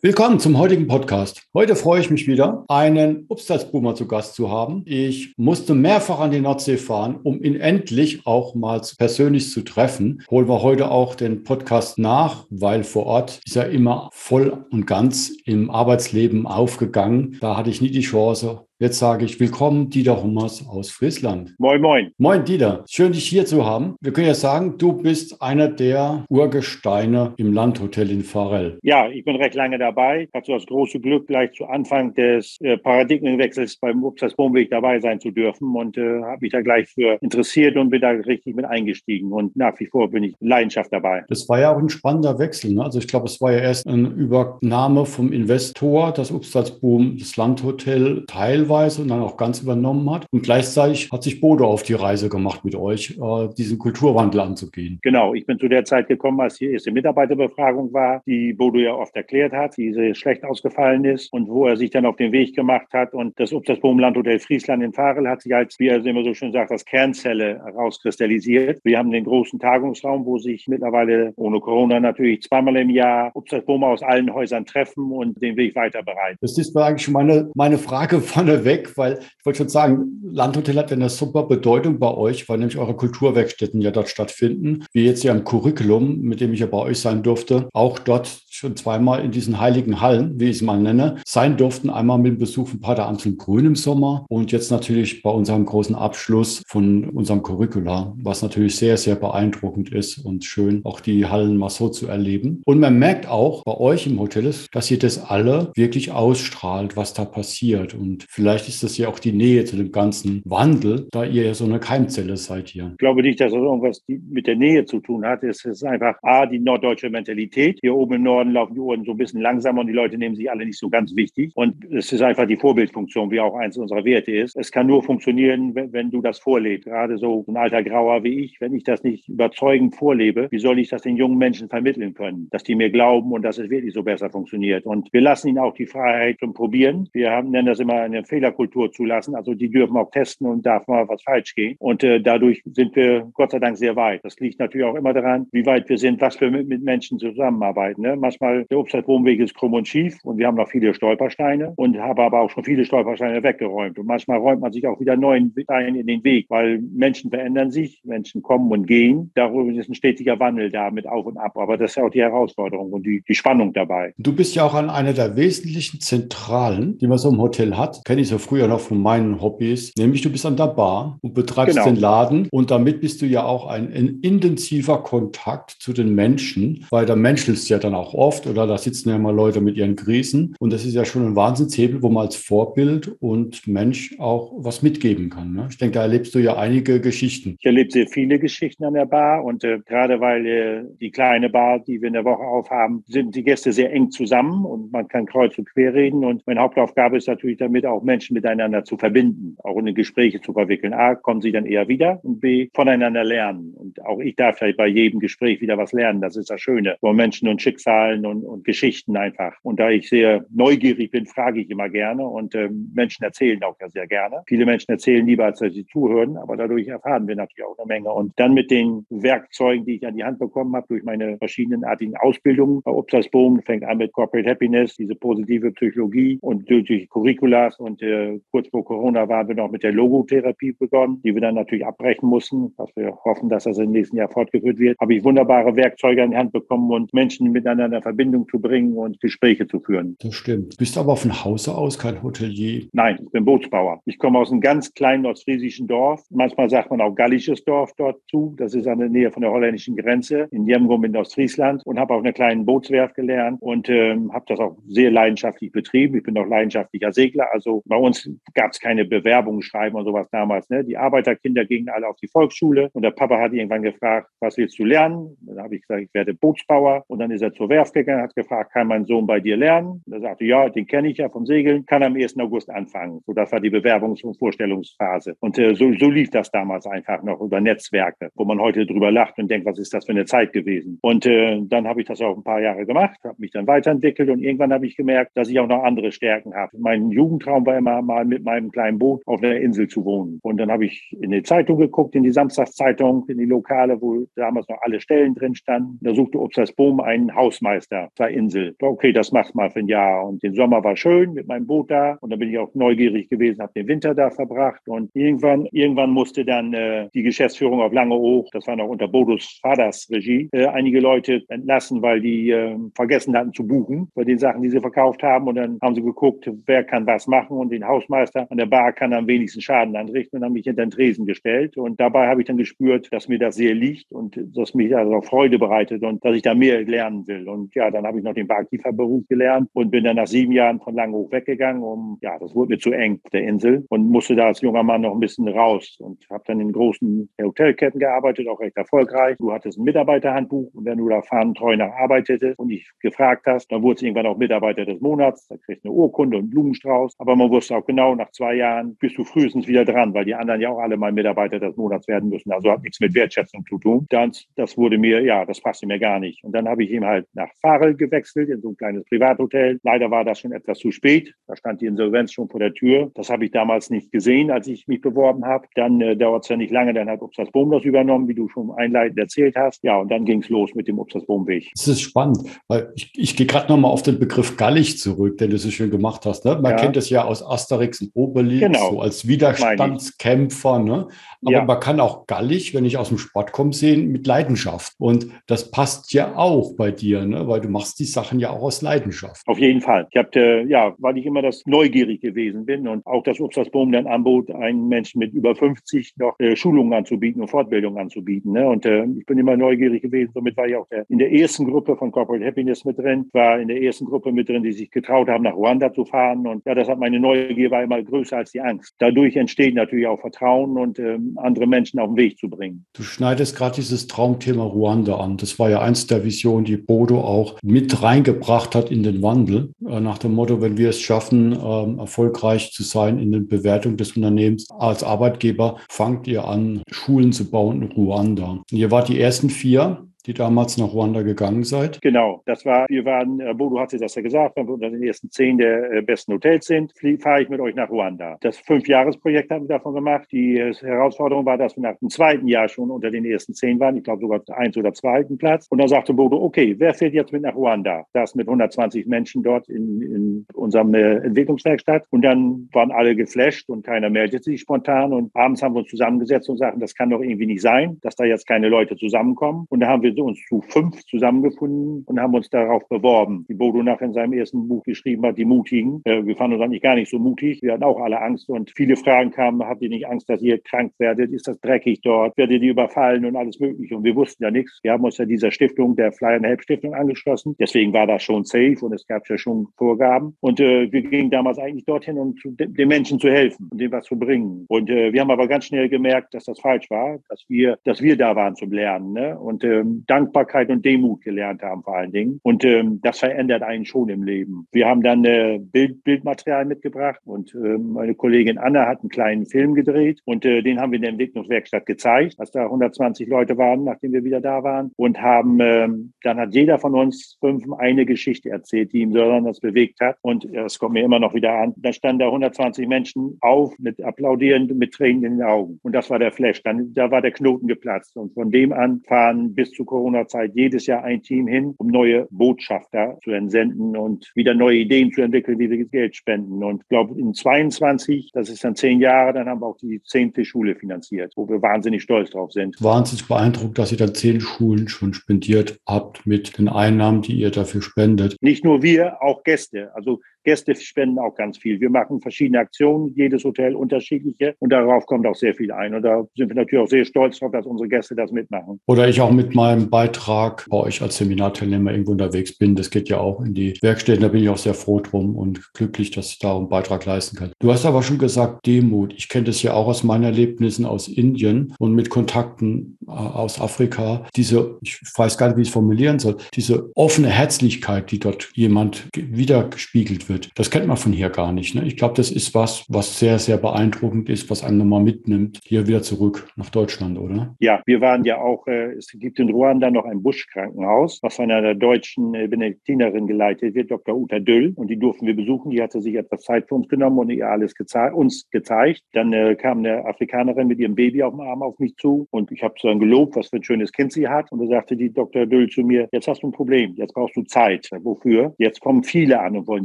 Willkommen zum heutigen Podcast. Heute freue ich mich wieder, einen Obstalsboomer zu Gast zu haben. Ich musste mehrfach an die Nordsee fahren, um ihn endlich auch mal persönlich zu treffen. Holen wir heute auch den Podcast nach, weil vor Ort ist er immer voll und ganz im Arbeitsleben aufgegangen. Da hatte ich nie die Chance, Jetzt sage ich willkommen, Dieter Hummers aus Friesland. Moin, moin. Moin, Dieter. Schön, dich hier zu haben. Wir können ja sagen, du bist einer der Urgesteine im Landhotel in Farel. Ja, ich bin recht lange dabei. So das große Glück, gleich zu Anfang des äh, Paradigmenwechsels beim Upsas Bohnweg dabei sein zu dürfen und äh, habe mich da gleich für interessiert und bin da richtig mit eingestiegen. Und nach wie vor bin ich Leidenschaft dabei. Das war ja auch ein spannender Wechsel. Ne? Also ich glaube, es war ja erst eine Übernahme vom Investor, das Upsalzboom, das Landhotel Teil teilweise und dann auch ganz übernommen hat. Und gleichzeitig hat sich Bodo auf die Reise gemacht mit euch, äh, diesen Kulturwandel anzugehen. Genau, ich bin zu der Zeit gekommen, als die erste Mitarbeiterbefragung war, die Bodo ja oft erklärt hat, die sehr schlecht ausgefallen ist und wo er sich dann auf den Weg gemacht hat. Und das Obstasboom Hotel Friesland in Farel hat sich als, wie er immer so schön sagt, als Kernzelle herauskristallisiert. Wir haben den großen Tagungsraum, wo sich mittlerweile ohne Corona natürlich zweimal im Jahr Obstasboom aus allen Häusern treffen und den Weg weiter bereiten. Das ist eigentlich meine, meine Frage von der weg, weil ich wollte schon sagen, Landhotel hat eine super Bedeutung bei euch, weil nämlich eure Kulturwerkstätten ja dort stattfinden. Wie jetzt ja im Curriculum, mit dem ich ja bei euch sein durfte, auch dort schon zweimal in diesen heiligen Hallen, wie ich es mal nenne, sein durften. Einmal mit dem Besuch von Pater Anselm Grün im Sommer und jetzt natürlich bei unserem großen Abschluss von unserem Curricula, was natürlich sehr, sehr beeindruckend ist und schön, auch die Hallen mal so zu erleben. Und man merkt auch bei euch im Hotel, dass ihr das alle wirklich ausstrahlt, was da passiert. Und vielleicht ist das ja auch die Nähe zu dem ganzen Wandel, da ihr ja so eine Keimzelle seid hier. Ich glaube nicht, dass das irgendwas mit der Nähe zu tun hat. Es ist einfach A, die norddeutsche Mentalität. Hier oben im Norden laufen die Uhren so ein bisschen langsamer und die Leute nehmen sich alle nicht so ganz wichtig. Und es ist einfach die Vorbildfunktion, wie auch eins unserer Werte ist. Es kann nur funktionieren, wenn, wenn du das vorlebst. Gerade so ein alter Grauer wie ich, wenn ich das nicht überzeugend vorlebe, wie soll ich das den jungen Menschen vermitteln können? Dass die mir glauben und dass es wirklich so besser funktioniert. Und wir lassen ihnen auch die Freiheit zum Probieren. Wir haben, nennen das immer eine Fehlerkultur zulassen. Also die dürfen auch testen und darf mal was falsch gehen. Und äh, dadurch sind wir Gott sei Dank sehr weit. Das liegt natürlich auch immer daran, wie weit wir sind, was wir mit, mit Menschen zusammenarbeiten. Ne? manchmal, der Obstwaldwohnweg ist krumm und schief und wir haben noch viele Stolpersteine und haben aber auch schon viele Stolpersteine weggeräumt. Und manchmal räumt man sich auch wieder neuen Steine in den Weg, weil Menschen verändern sich, Menschen kommen und gehen. Darüber ist ein stetiger Wandel da mit Auf und Ab. Aber das ist ja auch die Herausforderung und die, die Spannung dabei. Du bist ja auch an einer der wesentlichen Zentralen, die man so im Hotel hat. Kenne ich so früher noch von meinen Hobbys. Nämlich du bist an der Bar und betreibst genau. den Laden. Und damit bist du ja auch ein, ein intensiver Kontakt zu den Menschen, weil der menschelst ja dann auch oft oder da sitzen ja mal Leute mit ihren Krisen. Und das ist ja schon ein Wahnsinnshebel, wo man als Vorbild und Mensch auch was mitgeben kann. Ne? Ich denke, da erlebst du ja einige Geschichten. Ich erlebe sehr viele Geschichten an der Bar und äh, gerade weil äh, die kleine Bar, die wir in der Woche aufhaben, sind die Gäste sehr eng zusammen und man kann kreuz und quer reden. Und meine Hauptaufgabe ist natürlich damit auch Menschen miteinander zu verbinden, auch in Gespräche zu verwickeln. A, kommen sie dann eher wieder und B, voneinander lernen. Und auch ich darf ja bei jedem Gespräch wieder was lernen. Das ist das Schöne, wo Menschen und Schicksalen und, und Geschichten einfach. Und da ich sehr neugierig bin, frage ich immer gerne und ähm, Menschen erzählen auch ja sehr gerne. Viele Menschen erzählen lieber, als dass sie zuhören, aber dadurch erfahren wir natürlich auch eine Menge. Und dann mit den Werkzeugen, die ich an die Hand bekommen habe, durch meine verschiedenartigen Ausbildungen bei Upsas Boom, fängt an mit Corporate Happiness, diese positive Psychologie und durch Curriculas und äh, kurz vor Corona waren wir noch mit der Logotherapie begonnen, die wir dann natürlich abbrechen mussten, was wir hoffen, dass das im nächsten Jahr fortgeführt wird. Habe ich wunderbare Werkzeuge an die Hand bekommen und Menschen miteinander in Verbindung zu bringen und Gespräche zu führen. Das stimmt. Bist du aber von Hause aus kein Hotelier? Nein, ich bin Bootsbauer. Ich komme aus einem ganz kleinen ostfriesischen Dorf. Manchmal sagt man auch gallisches Dorf dort zu. Das ist an der Nähe von der holländischen Grenze in Jemgum in Ostfriesland und habe auf einer kleinen Bootswerft gelernt und ähm, habe das auch sehr leidenschaftlich betrieben. Ich bin auch leidenschaftlicher Segler. Also bei uns gab es keine Bewerbungsschreiben und sowas damals. Ne? Die Arbeiterkinder gingen alle auf die Volksschule und der Papa hat irgendwann gefragt, was willst du lernen? Dann habe ich gesagt, ich werde Bootsbauer. Und dann ist er zur Werft gegangen, hat gefragt, kann mein Sohn bei dir lernen? Und er sagte, ja, den kenne ich ja vom Segeln, kann am 1. August anfangen. So, das war die Bewerbungs- und Vorstellungsphase. Und äh, so, so lief das damals einfach noch über Netzwerke, wo man heute drüber lacht und denkt, was ist das für eine Zeit gewesen? Und äh, dann habe ich das auch ein paar Jahre gemacht, habe mich dann weiterentwickelt und irgendwann habe ich gemerkt, dass ich auch noch andere Stärken habe. Mein Jugendtraum war immer mal mit meinem kleinen Boot auf einer Insel zu wohnen. Und dann habe ich in die Zeitung geguckt, in die Samstagszeitung, in die Lokale, wo damals noch alle Stellen drin standen. Da suchte Obstersboom einen Hausmeister zur Insel. Okay, das machst mal für ein Jahr. Und den Sommer war schön mit meinem Boot da. Und dann bin ich auch neugierig gewesen, habe den Winter da verbracht. Und irgendwann, irgendwann musste dann äh, die Geschäftsführung auf Langeoog, das war noch unter Bodos Vaters Regie, äh, einige Leute entlassen, weil die äh, vergessen hatten zu buchen bei den Sachen, die sie verkauft haben. Und dann haben sie geguckt, wer kann was machen. Und den Hausmeister an der Bar kann am wenigsten Schaden anrichten und haben mich hinter den Tresen gestellt. Und dabei habe ich dann gespürt, dass mir das sehr liegt und dass mich also Freude bereitet und dass ich da mehr lernen will. Und ja, dann habe ich noch den Barkeeper-Beruf gelernt und bin dann nach sieben Jahren von Langhoch weggegangen, um, ja, das wurde mir zu eng, der Insel, und musste da als junger Mann noch ein bisschen raus und habe dann in großen Hotelketten gearbeitet, auch recht erfolgreich. Du hattest ein Mitarbeiterhandbuch und wenn du da fahnentreu nach arbeitest und ich gefragt hast, dann wurde es irgendwann auch Mitarbeiter des Monats, da kriegst du eine Urkunde und Blumenstrauß. Aber man wusste auch genau, nach zwei Jahren bist du frühestens wieder dran, weil die anderen ja auch alle mal Mitarbeiter des Monats werden müssen. Also hat nichts mit Wertschätzung zu tun. Dann, das wurde mir, ja, das passte mir gar nicht. Und dann habe ich eben halt nach Farel gewechselt in so ein kleines Privathotel. Leider war das schon etwas zu spät. Da stand die Insolvenz schon vor der Tür. Das habe ich damals nicht gesehen, als ich mich beworben habe. Dann äh, dauert es ja nicht lange, dann hat Obstas Bohm das übernommen, wie du schon einleitend erzählt hast. Ja, und dann ging es los mit dem Obstas Bohm-Weg. Das ist spannend, weil ich, ich gehe gerade nochmal auf den Begriff gallig zurück, den du so schön gemacht hast. Ne? Man ja. kennt es ja aus Asterix und Obelix, genau. so als Widerstandskämpfer. Ne? Aber ja. man kann auch gallig, wenn ich aus dem Sport komme, sehen, mit Leidenschaft. Und das passt ja auch bei dir, ne? weil du machst die Sachen ja auch aus Leidenschaft. Auf jeden Fall. Ich habe, äh, ja, weil ich immer das neugierig gewesen bin und auch das Obstasboom dann anbot, einen Menschen mit über 50 noch äh, Schulungen anzubieten und Fortbildungen anzubieten. Ne? Und äh, ich bin immer neugierig gewesen. Somit war ich auch der, in der ersten Gruppe von Corporate Happiness mit drin, war in der ersten Gruppe mit drin, die sich getraut haben, nach Ruanda zu fahren. Und ja, das hat meine Neugier war immer größer als die Angst. Dadurch entsteht natürlich auch Vertrauen und ähm, andere Menschen auf den Weg zu bringen. Du schneidest gerade dieses Traumthema Ruanda an. Das war ja eins der Visionen, die Bodo auch mit reingebracht hat in den Wandel. Äh, nach dem Motto, wenn wir es schaffen, ähm, erfolgreich zu sein in der Bewertung des Unternehmens als Arbeitgeber, fangt ihr an, Schulen zu bauen in Ruanda. Ihr wart die ersten vier die damals nach Ruanda gegangen seid? Genau, das war, wir waren, äh, Bodo hatte das ja gesagt, wenn wir unter den ersten zehn der äh, besten Hotels sind, fahre ich mit euch nach Ruanda. Das Fünfjahresprojekt haben wir davon gemacht. Die äh, Herausforderung war, dass wir nach dem zweiten Jahr schon unter den ersten zehn waren, ich glaube sogar eins oder zweiten Platz. Und dann sagte Bodo, okay, wer fährt jetzt mit nach Ruanda? Das mit 120 Menschen dort in, in unserem Entwicklungswerkstatt. Und dann waren alle geflasht und keiner meldete sich spontan. Und abends haben wir uns zusammengesetzt und sagten, das kann doch irgendwie nicht sein, dass da jetzt keine Leute zusammenkommen. Und da haben wir uns zu fünf zusammengefunden und haben uns darauf beworben. Wie Bodo nach in seinem ersten Buch geschrieben hat, die Mutigen. Äh, wir fanden uns eigentlich gar nicht so mutig. Wir hatten auch alle Angst und viele Fragen kamen, habt ihr nicht Angst, dass ihr krank werdet? Ist das dreckig dort? Werdet ihr überfallen und alles mögliche? Und wir wussten ja nichts. Wir haben uns ja dieser Stiftung, der Fly and Help Stiftung angeschlossen. Deswegen war das schon safe und es gab ja schon Vorgaben. Und äh, wir gingen damals eigentlich dorthin, um zu, den Menschen zu helfen und dem was zu bringen. Und äh, wir haben aber ganz schnell gemerkt, dass das falsch war, dass wir, dass wir da waren zum Lernen. Ne? Und ähm, Dankbarkeit und Demut gelernt haben vor allen Dingen. Und ähm, das verändert einen schon im Leben. Wir haben dann äh, Bild, Bildmaterial mitgebracht und äh, meine Kollegin Anna hat einen kleinen Film gedreht und äh, den haben wir in der Entwicklungswerkstatt gezeigt, als da 120 Leute waren, nachdem wir wieder da waren und haben, ähm, dann hat jeder von uns fünf eine Geschichte erzählt, die ihm besonders bewegt hat und das kommt mir immer noch wieder an. Da standen da 120 Menschen auf mit applaudierend, mit Tränen in den Augen und das war der Flash. Dann, da war der Knoten geplatzt und von dem an fahren bis zu Corona-Zeit jedes Jahr ein Team hin, um neue Botschafter zu entsenden und wieder neue Ideen zu entwickeln, wie wir Geld spenden. Und ich glaube, in 22, das ist dann zehn Jahre, dann haben wir auch die zehnte Schule finanziert, wo wir wahnsinnig stolz drauf sind. Wahnsinnig beeindruckt, dass ihr dann zehn Schulen schon spendiert habt mit den Einnahmen, die ihr dafür spendet. Nicht nur wir, auch Gäste. Also Gäste spenden auch ganz viel. Wir machen verschiedene Aktionen, jedes Hotel unterschiedliche und darauf kommt auch sehr viel ein. Und da sind wir natürlich auch sehr stolz darauf, dass unsere Gäste das mitmachen. Oder ich auch mit meinem Beitrag bei euch als Seminarteilnehmer irgendwo unterwegs bin. Das geht ja auch in die Werkstätten. Da bin ich auch sehr froh drum und glücklich, dass ich da einen Beitrag leisten kann. Du hast aber schon gesagt, Demut. Ich kenne das ja auch aus meinen Erlebnissen aus Indien und mit Kontakten äh, aus Afrika. Diese, ich weiß gar nicht, wie ich es formulieren soll, diese offene Herzlichkeit, die dort jemand wiedergespiegelt wird. Das kennt man von hier gar nicht. Ne? Ich glaube, das ist was, was sehr, sehr beeindruckend ist, was einen nochmal mitnimmt, hier wieder zurück nach Deutschland, oder? Ja, wir waren ja auch, äh, es gibt in Ruanda noch ein Buschkrankenhaus, was von einer deutschen äh, Benediktinerin geleitet wird, Dr. Uta Düll. Und die durften wir besuchen. Die hatte sich etwas Zeit für uns genommen und ihr alles geze uns gezeigt. Dann äh, kam eine Afrikanerin mit ihrem Baby auf dem Arm auf mich zu und ich habe so dann gelobt, was für ein schönes Kind sie hat. Und da sagte die Dr. Düll zu mir, jetzt hast du ein Problem, jetzt brauchst du Zeit. Wofür? Jetzt kommen viele an und wollen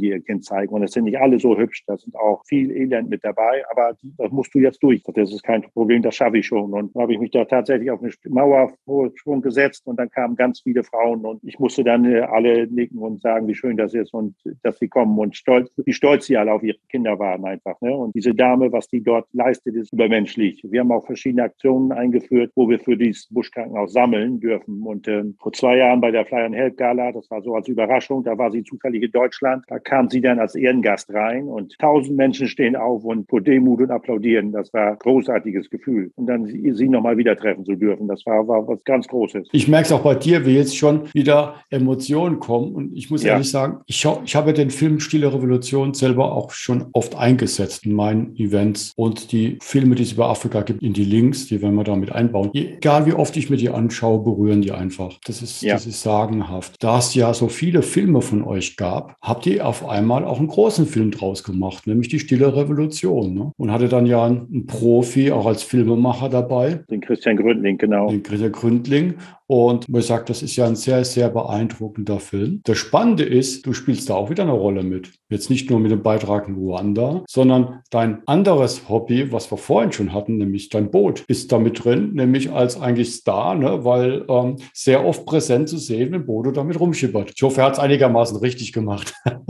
ihr Kind zeigen. Und es sind nicht alle so hübsch, da sind auch viel Elend mit dabei, aber das musst du jetzt durch. Das ist kein Problem, das schaffe ich schon. Und da habe ich mich da tatsächlich auf eine Mauervorsprung gesetzt und dann kamen ganz viele Frauen und ich musste dann äh, alle nicken und sagen, wie schön das ist und dass sie kommen und stolz, wie stolz sie alle auf ihre Kinder waren einfach. Ne? Und diese Dame, was die dort leistet, ist übermenschlich. Wir haben auch verschiedene Aktionen eingeführt, wo wir für dieses Buschkrankenhaus sammeln dürfen. Und äh, vor zwei Jahren bei der Fly and Help Gala, das war so als Überraschung, da war sie zufällig in Deutschland, da kam sie dann als Ehrengast rein und tausend Menschen stehen auf und vor Demut und applaudieren. Das war ein großartiges Gefühl. Und dann sie, nochmal wieder treffen zu dürfen, das war, war was ganz Großes. Ich merke es auch bei dir, wie jetzt schon wieder Emotionen kommen. Und ich muss ja. ehrlich sagen, ich, ich habe den Film Stille Revolution selber auch schon oft eingesetzt in meinen Events. Und die Filme, die es über Afrika gibt, in die Links, die werden wir damit einbauen. Egal wie oft ich mir die anschaue, berühren die einfach. Das ist, ja. das ist sagenhaft. Da es ja so viele Filme von euch gab, habt ihr auf einmal auch einen großen Film draus gemacht, nämlich die Stille Revolution. Ne? Und hatte dann ja einen Profi auch als Filmemacher dabei. Den Christian Gründling, genau. Den Christian Gründling. Und man sagt, das ist ja ein sehr, sehr beeindruckender Film. Das Spannende ist, du spielst da auch wieder eine Rolle mit. Jetzt nicht nur mit dem Beitrag in Ruanda, sondern dein anderes Hobby, was wir vorhin schon hatten, nämlich dein Boot, ist da mit drin, nämlich als eigentlich Star, ne? weil ähm, sehr oft präsent zu sehen, wenn Bodo damit rumschippert. Ich hoffe, er hat es einigermaßen richtig gemacht.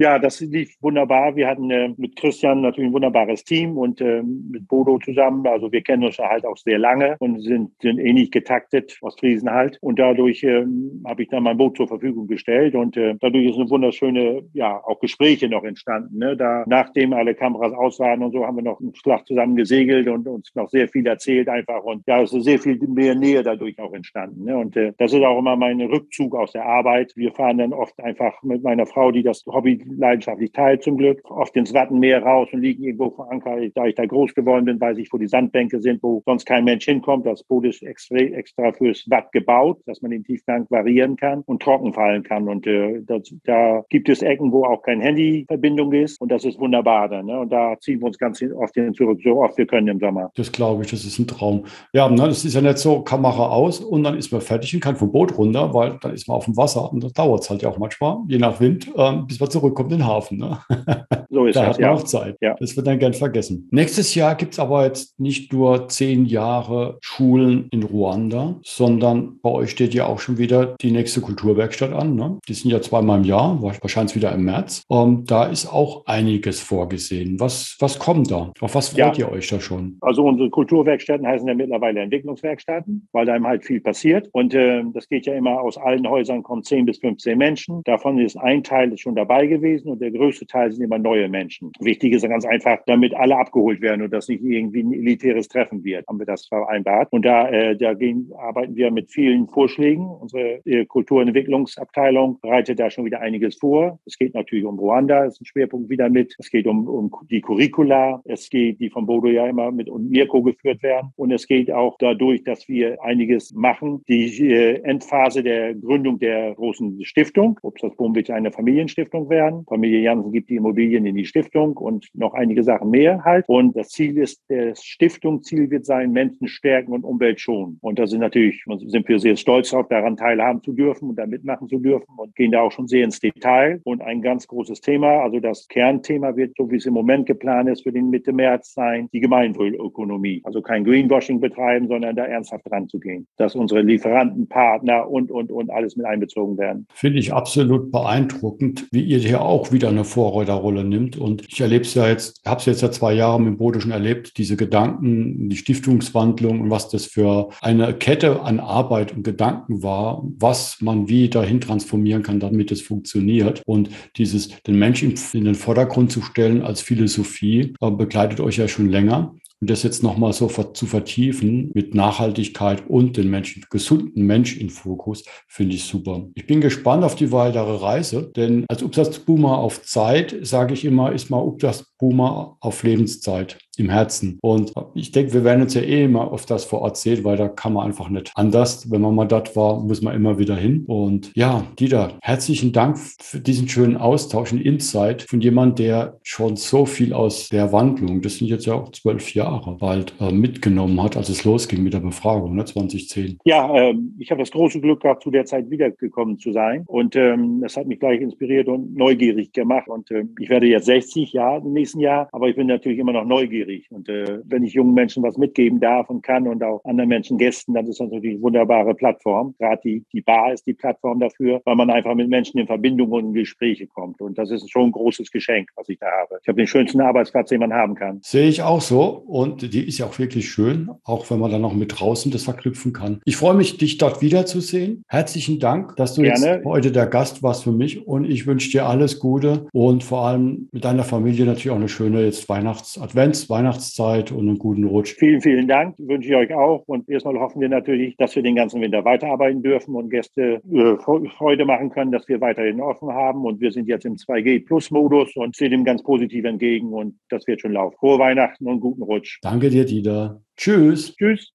Ja, das lief wunderbar. Wir hatten äh, mit Christian natürlich ein wunderbares Team und äh, mit Bodo zusammen. Also wir kennen uns halt auch sehr lange und sind, sind ähnlich getaktet, Ostfriesen halt. Und dadurch äh, habe ich dann mein Boot zur Verfügung gestellt und äh, dadurch ist eine wunderschöne, ja, auch Gespräche noch entstanden. Ne? Da, nachdem alle Kameras aus waren und so, haben wir noch einen Schlag zusammen gesegelt und uns noch sehr viel erzählt einfach. Und ja, es ist sehr viel mehr Nähe dadurch auch entstanden. Ne? Und äh, das ist auch immer mein Rückzug aus der Arbeit. Wir fahren dann oft einfach mit meiner Frau, die das Hobby leidenschaftlich teil zum Glück, oft ins Wattenmeer raus und liegen irgendwo verankert. Da ich da groß geworden bin, weiß ich, wo die Sandbänke sind, wo sonst kein Mensch hinkommt. Das Boot ist extra, extra fürs Watt gebaut, dass man den Tiefgang variieren kann und trocken fallen kann. Und äh, das, da gibt es Ecken, wo auch kein Handyverbindung ist und das ist wunderbar dann. Ne? Und da ziehen wir uns ganz oft hin zurück, so oft wir können im Sommer. Das glaube ich, das ist ein Traum. Ja, ne, das ist ja nicht so, Kamera aus und dann ist man fertig und kann vom Boot runter, weil dann ist man auf dem Wasser und das dauert es halt ja auch manchmal, je nach Wind, ähm, bis man zurückkommt kommt in den Hafen. Ne? So ist da das, hat man ja. auch Zeit. Ja. Das wird dann gern vergessen. Nächstes Jahr gibt es aber jetzt nicht nur zehn Jahre Schulen in Ruanda, sondern bei euch steht ja auch schon wieder die nächste Kulturwerkstatt an. Ne? Die sind ja zweimal im Jahr, wahrscheinlich wieder im März. Und ähm, da ist auch einiges vorgesehen. Was, was kommt da? Auf was freut ja. ihr euch da schon? Also unsere Kulturwerkstätten heißen ja mittlerweile Entwicklungswerkstätten, weil da halt viel passiert. Und äh, das geht ja immer aus allen Häusern, kommen 10 bis 15 Menschen. Davon ist ein Teil schon dabei gewesen gewesen und der größte Teil sind immer neue Menschen. Wichtig ist ganz einfach, damit alle abgeholt werden und das nicht irgendwie ein elitäres Treffen wird, haben wir das vereinbart. Und da, äh, da gehen, arbeiten wir mit vielen Vorschlägen. Unsere äh, Kulturentwicklungsabteilung bereitet da schon wieder einiges vor. Es geht natürlich um Ruanda, ist ein Schwerpunkt wieder mit. Es geht um, um die Curricula. Es geht, die von Bodo ja immer mit und Mirko geführt werden. Und es geht auch dadurch, dass wir einiges machen. Die äh, Endphase der Gründung der großen Stiftung, ob das Bombwitz eine Familienstiftung werden, Familie Jansen gibt die Immobilien in die Stiftung und noch einige Sachen mehr halt. Und das Ziel ist, das Stiftungsziel wird sein, Menschen stärken und Umwelt schonen. Und da sind natürlich, sind wir sehr stolz darauf, daran teilhaben zu dürfen und da mitmachen zu dürfen und gehen da auch schon sehr ins Detail. Und ein ganz großes Thema, also das Kernthema wird, so wie es im Moment geplant ist, für den Mitte März sein, die Gemeinwohlökonomie. Also kein Greenwashing betreiben, sondern da ernsthaft dran zu gehen. Dass unsere Lieferanten, Partner und, und, und alles mit einbezogen werden. Finde ich absolut beeindruckend, wie ihr hier auch wieder eine Vorreiterrolle nimmt. Und ich erlebe es ja jetzt, habe es jetzt ja zwei Jahre mit Bode schon erlebt, diese Gedanken, die Stiftungswandlung und was das für eine Kette an Arbeit und Gedanken war, was man wie dahin transformieren kann, damit es funktioniert. Und dieses, den Menschen in den Vordergrund zu stellen als Philosophie, äh, begleitet euch ja schon länger. Und das jetzt nochmal so zu vertiefen mit Nachhaltigkeit und den Menschen, gesunden Mensch in Fokus, finde ich super. Ich bin gespannt auf die weitere Reise, denn als Umsatzboomer auf Zeit, sage ich immer, ist mal Umsatzboomer auf Lebenszeit im Herzen. Und ich denke, wir werden uns ja eh immer auf das vor Ort sehen, weil da kann man einfach nicht anders. Wenn man mal dort war, muss man immer wieder hin. Und ja, Dieter, herzlichen Dank für diesen schönen Austausch und Insight von jemand, der schon so viel aus der Wandlung, das sind jetzt ja auch zwölf Jahre bald, äh, mitgenommen hat, als es losging mit der Befragung, ne, 2010. Ja, ähm, ich habe das große Glück gehabt, zu der Zeit wiedergekommen zu sein. Und ähm, das hat mich gleich inspiriert und neugierig gemacht. Und ähm, ich werde jetzt 60 Jahre im nächsten Jahr, aber ich bin natürlich immer noch neugierig neugierig. Und äh, wenn ich jungen Menschen was mitgeben darf und kann und auch anderen Menschen Gästen, dann ist das natürlich eine wunderbare Plattform. Gerade die, die Bar ist die Plattform dafür, weil man einfach mit Menschen in Verbindung und in Gespräche kommt. Und das ist schon ein großes Geschenk, was ich da habe. Ich habe den schönsten Arbeitsplatz, den man haben kann. Sehe ich auch so. Und die ist ja auch wirklich schön, auch wenn man dann noch mit draußen das verknüpfen kann. Ich freue mich, dich dort wiederzusehen. Herzlichen Dank, dass du Gerne. jetzt heute der Gast warst für mich. Und ich wünsche dir alles Gute und vor allem mit deiner Familie natürlich auch eine schöne jetzt Weihnachts-Advents, Weihnachtszeit und einen guten Rutsch. Vielen, vielen Dank, wünsche ich euch auch. Und erstmal hoffen wir natürlich, dass wir den ganzen Winter weiterarbeiten dürfen und Gäste äh, Freude machen können, dass wir weiterhin offen haben. Und wir sind jetzt im 2G-Plus-Modus und sehen dem ganz positiv entgegen. Und das wird schon laufen. Frohe Weihnachten und guten Rutsch. Danke dir, Dieter. Tschüss. Tschüss.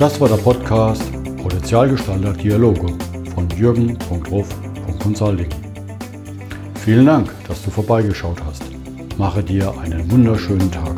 Das war der Podcast Potenzialgestalter Dialoge jürgen.ruf.consulting. Vielen Dank, dass du vorbeigeschaut hast. Mache dir einen wunderschönen Tag.